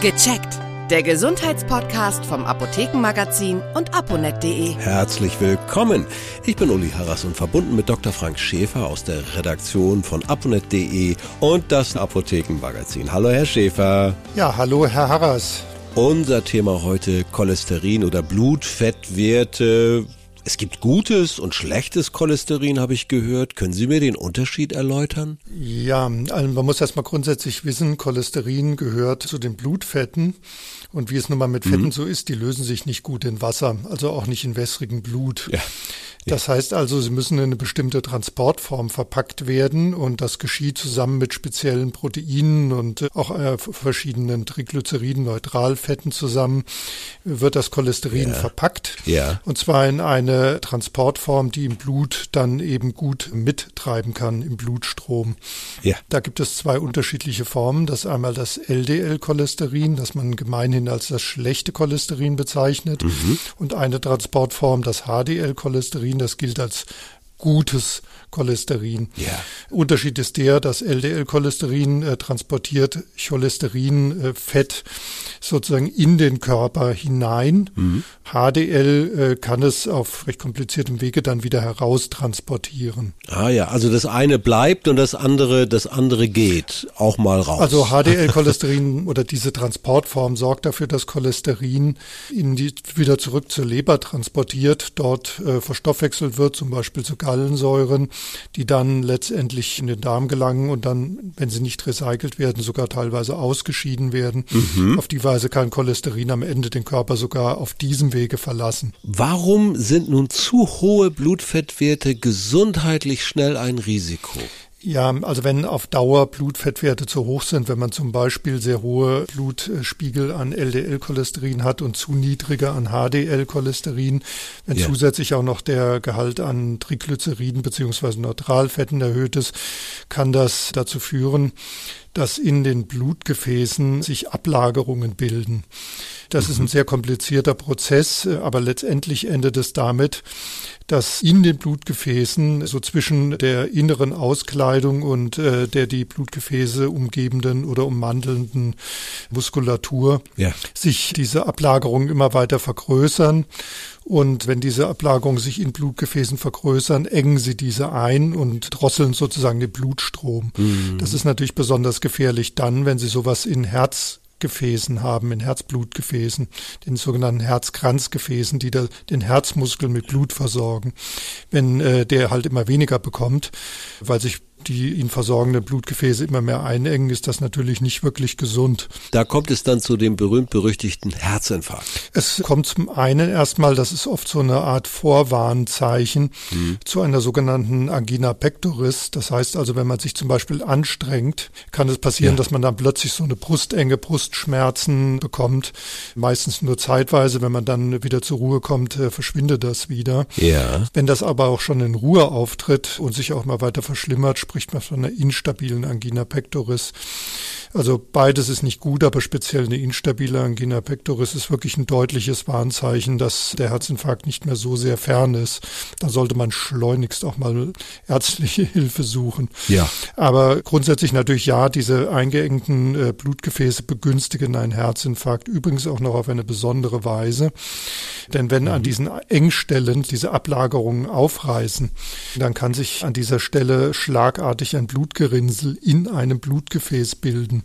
Gecheckt. Der Gesundheitspodcast vom Apothekenmagazin und aponet.de. Herzlich willkommen. Ich bin Uli Harras und verbunden mit Dr. Frank Schäfer aus der Redaktion von aponet.de und das Apothekenmagazin. Hallo, Herr Schäfer. Ja, hallo, Herr Harras. Unser Thema heute Cholesterin oder Blutfettwerte. Es gibt gutes und schlechtes Cholesterin, habe ich gehört. Können Sie mir den Unterschied erläutern? Ja, also man muss erstmal grundsätzlich wissen, Cholesterin gehört zu den Blutfetten. Und wie es nun mal mit Fetten mhm. so ist, die lösen sich nicht gut in Wasser, also auch nicht in wässrigem Blut. Ja. Das heißt also, sie müssen in eine bestimmte Transportform verpackt werden und das geschieht zusammen mit speziellen Proteinen und auch äh, verschiedenen Triglyceriden, Neutralfetten zusammen, wird das Cholesterin ja. verpackt. Ja. Und zwar in eine Transportform, die im Blut dann eben gut mittreiben kann im Blutstrom. Ja. Da gibt es zwei unterschiedliche Formen. Das einmal das LDL-Cholesterin, das man gemeinhin als das schlechte Cholesterin bezeichnet, mhm. und eine Transportform, das HDL-Cholesterin Cholesterin, das gilt als gutes Cholesterin. Yeah. Unterschied ist der, dass LDL-Cholesterin äh, transportiert Cholesterinfett äh, sozusagen in den Körper hinein. Mhm. HDL äh, kann es auf recht kompliziertem Wege dann wieder heraustransportieren. Ah ja, also das eine bleibt und das andere, das andere geht auch mal raus. Also HDL-Cholesterin oder diese Transportform sorgt dafür, dass Cholesterin in die, wieder zurück zur Leber transportiert, dort äh, verstoffwechselt wird, zum Beispiel zu Gallensäuren, die dann letztendlich in den Darm gelangen und dann, wenn sie nicht recycelt werden, sogar teilweise ausgeschieden werden. Mhm. Auf die Weise kann Cholesterin am Ende den Körper sogar auf diesem Wege verlassen. Warum sind nun zu hohe Blutfettwerte gesundheitlich schnell ein Risiko? Ja, also wenn auf Dauer Blutfettwerte zu hoch sind, wenn man zum Beispiel sehr hohe Blutspiegel an LDL-Cholesterin hat und zu niedrige an HDL-Cholesterin, wenn ja. zusätzlich auch noch der Gehalt an Triglyceriden beziehungsweise Neutralfetten erhöht ist, kann das dazu führen, dass in den Blutgefäßen sich Ablagerungen bilden. Das mhm. ist ein sehr komplizierter Prozess, aber letztendlich endet es damit, dass in den Blutgefäßen so zwischen der inneren Auskleidung und äh, der die Blutgefäße umgebenden oder ummantelnden Muskulatur ja. sich diese Ablagerungen immer weiter vergrößern. Und wenn diese Ablagerungen sich in Blutgefäßen vergrößern, engen sie diese ein und drosseln sozusagen den Blutstrom. Mhm. Das ist natürlich besonders gefährlich dann, wenn sie sowas in Herz Gefäßen haben, in Herzblutgefäßen, den sogenannten Herzkranzgefäßen, die da den Herzmuskel mit Blut versorgen. Wenn äh, der halt immer weniger bekommt, weil sich die ihn versorgenden Blutgefäße immer mehr einengen, ist das natürlich nicht wirklich gesund. Da kommt es dann zu dem berühmt-berüchtigten Herzinfarkt. Es kommt zum einen erstmal, das ist oft so eine Art Vorwarnzeichen mhm. zu einer sogenannten Angina pectoris. Das heißt also, wenn man sich zum Beispiel anstrengt, kann es passieren, ja. dass man dann plötzlich so eine Brustenge, Brustschmerzen bekommt. Meistens nur zeitweise, wenn man dann wieder zur Ruhe kommt, äh, verschwindet das wieder. Ja. Wenn das aber auch schon in Ruhe auftritt und sich auch mal weiter verschlimmert, spricht man von einer instabilen Angina pectoris. Also beides ist nicht gut, aber speziell eine instabile Angina pectoris ist wirklich ein deutliches Warnzeichen, dass der Herzinfarkt nicht mehr so sehr fern ist. Da sollte man schleunigst auch mal ärztliche Hilfe suchen. Ja. Aber grundsätzlich natürlich ja, diese eingeengten äh, Blutgefäße begünstigen einen Herzinfarkt. Übrigens auch noch auf eine besondere Weise. Denn wenn mhm. an diesen Engstellen diese Ablagerungen aufreißen, dann kann sich an dieser Stelle schlagartig ein Blutgerinnsel in einem Blutgefäß bilden.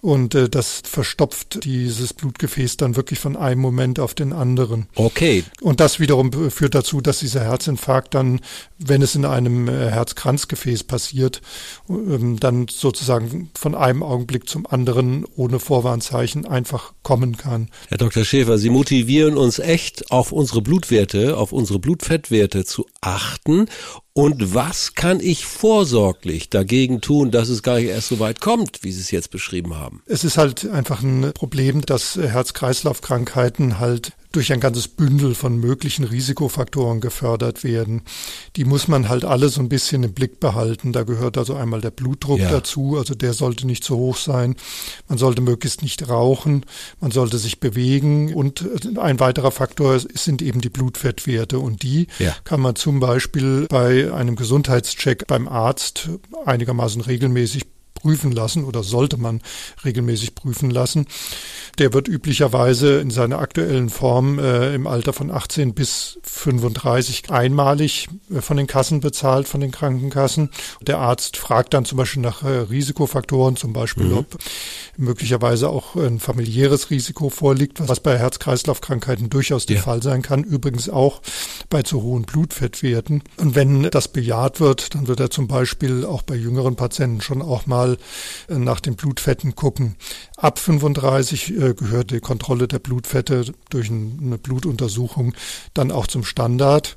Und äh, das verstopft dieses Blutgefäß dann wirklich von einem Moment auf den anderen. Okay. Und das wiederum führt dazu, dass dieser Herzinfarkt dann, wenn es in einem äh, Herzkranzgefäß passiert, ähm, dann sozusagen von einem Augenblick zum anderen ohne Vorwarnzeichen einfach kommen kann. Herr Dr. Schäfer, Sie motivieren uns echt auf unsere Blutwerte, auf unsere Blutfettwerte zu achten und was kann ich vorsorglich dagegen tun, dass es gar nicht erst so weit kommt, wie Sie es jetzt beschrieben haben? Es ist halt einfach ein Problem, dass Herz-Kreislauf-Krankheiten halt durch ein ganzes Bündel von möglichen Risikofaktoren gefördert werden. Die muss man halt alle so ein bisschen im Blick behalten. Da gehört also einmal der Blutdruck ja. dazu, also der sollte nicht zu hoch sein. Man sollte möglichst nicht rauchen, man sollte sich bewegen und ein weiterer Faktor sind eben die Blutfettwerte und die ja. kann man zum Beispiel bei einem Gesundheitscheck beim Arzt einigermaßen regelmäßig prüfen lassen oder sollte man regelmäßig prüfen lassen. Der wird üblicherweise in seiner aktuellen Form äh, im Alter von 18 bis 35 einmalig äh, von den Kassen bezahlt, von den Krankenkassen. Der Arzt fragt dann zum Beispiel nach äh, Risikofaktoren, zum Beispiel, mhm. ob möglicherweise auch ein familiäres Risiko vorliegt, was bei Herz-Kreislauf-Krankheiten durchaus der ja. Fall sein kann. Übrigens auch bei zu hohen Blutfettwerten. Und wenn das bejaht wird, dann wird er zum Beispiel auch bei jüngeren Patienten schon auch mal äh, nach den Blutfetten gucken. Ab 35 äh, gehört die Kontrolle der Blutfette durch eine Blutuntersuchung dann auch zum Standard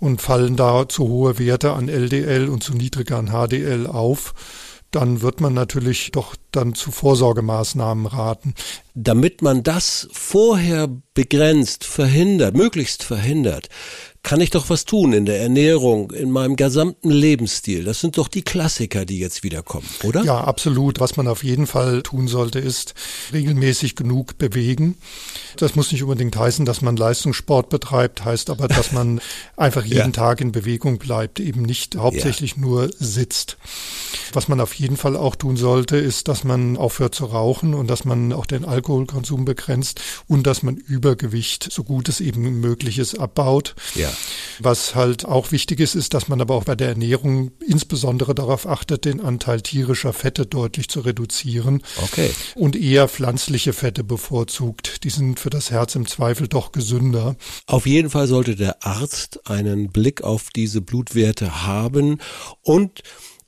und fallen da zu hohe Werte an LDL und zu niedrige an HDL auf, dann wird man natürlich doch dann zu Vorsorgemaßnahmen raten. Damit man das vorher begrenzt, verhindert, möglichst verhindert, kann ich doch was tun in der Ernährung, in meinem gesamten Lebensstil. Das sind doch die Klassiker, die jetzt wiederkommen, oder? Ja, absolut. Was man auf jeden Fall tun sollte, ist regelmäßig genug bewegen. Das muss nicht unbedingt heißen, dass man Leistungssport betreibt, heißt aber, dass man einfach jeden ja. Tag in Bewegung bleibt, eben nicht hauptsächlich ja. nur sitzt. Was man auf jeden Fall auch tun sollte, ist, dass man aufhört zu rauchen und dass man auch den Alkoholkonsum begrenzt und dass man Übergewicht, so gut es eben möglich ist, abbaut. Ja. Was halt auch wichtig ist, ist, dass man aber auch bei der Ernährung insbesondere darauf achtet, den Anteil tierischer Fette deutlich zu reduzieren. Okay. Und eher pflanzliche Fette bevorzugt. Die sind für das Herz im Zweifel doch gesünder. Auf jeden Fall sollte der Arzt einen Blick auf diese Blutwerte haben und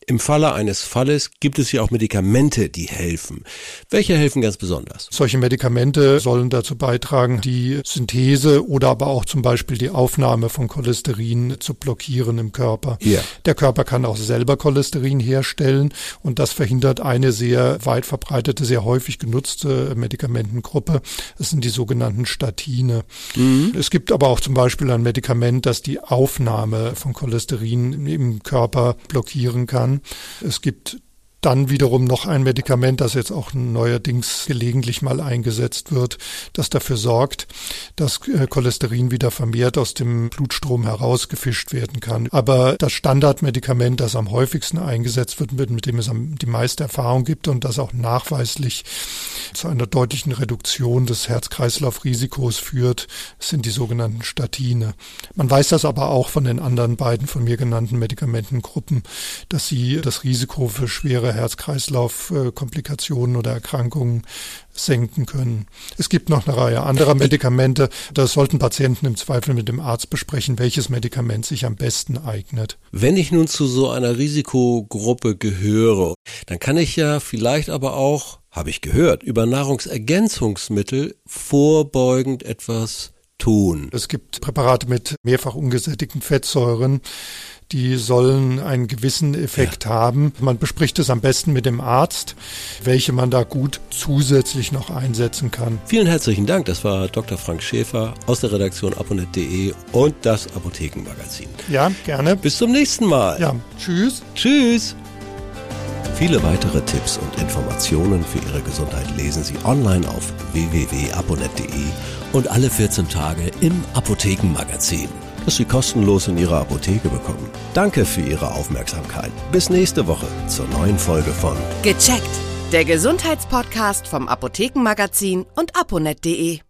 im Falle eines Falles gibt es ja auch Medikamente, die helfen. Welche helfen ganz besonders? Solche Medikamente sollen dazu beitragen, die Synthese oder aber auch zum Beispiel die Aufnahme von Cholesterin zu blockieren im Körper. Ja. Der Körper kann auch selber Cholesterin herstellen und das verhindert eine sehr weit verbreitete, sehr häufig genutzte Medikamentengruppe. Das sind die sogenannten Statine. Mhm. Es gibt aber auch zum Beispiel ein Medikament, das die Aufnahme von Cholesterin im Körper blockieren kann. Es gibt dann wiederum noch ein Medikament, das jetzt auch neuerdings gelegentlich mal eingesetzt wird, das dafür sorgt, dass äh, Cholesterin wieder vermehrt aus dem Blutstrom herausgefischt werden kann. Aber das Standardmedikament, das am häufigsten eingesetzt wird, mit dem es die meiste Erfahrung gibt und das auch nachweislich zu einer deutlichen Reduktion des Herz-Kreislauf-Risikos führt, sind die sogenannten Statine. Man weiß das aber auch von den anderen beiden von mir genannten Medikamentengruppen, dass sie das Risiko für schwere Herz-Kreislauf-Komplikationen oder Erkrankungen senken können. Es gibt noch eine Reihe anderer Medikamente. Das sollten Patienten im Zweifel mit dem Arzt besprechen, welches Medikament sich am besten eignet. Wenn ich nun zu so einer Risikogruppe gehöre, dann kann ich ja vielleicht aber auch, habe ich gehört, über Nahrungsergänzungsmittel vorbeugend etwas tun. Es gibt Präparate mit mehrfach ungesättigten Fettsäuren, die sollen einen gewissen Effekt ja. haben. Man bespricht es am besten mit dem Arzt, welche man da gut zusätzlich noch einsetzen kann. Vielen herzlichen Dank. Das war Dr. Frank Schäfer aus der Redaktion aponet.de und das Apothekenmagazin. Ja, gerne. Bis zum nächsten Mal. Ja, tschüss. Tschüss. Viele weitere Tipps und Informationen für Ihre Gesundheit lesen Sie online auf www.aponet.de und alle 14 Tage im Apothekenmagazin das Sie kostenlos in Ihrer Apotheke bekommen. Danke für Ihre Aufmerksamkeit. Bis nächste Woche zur neuen Folge von Gecheckt, der Gesundheitspodcast vom Apothekenmagazin und aponet.de.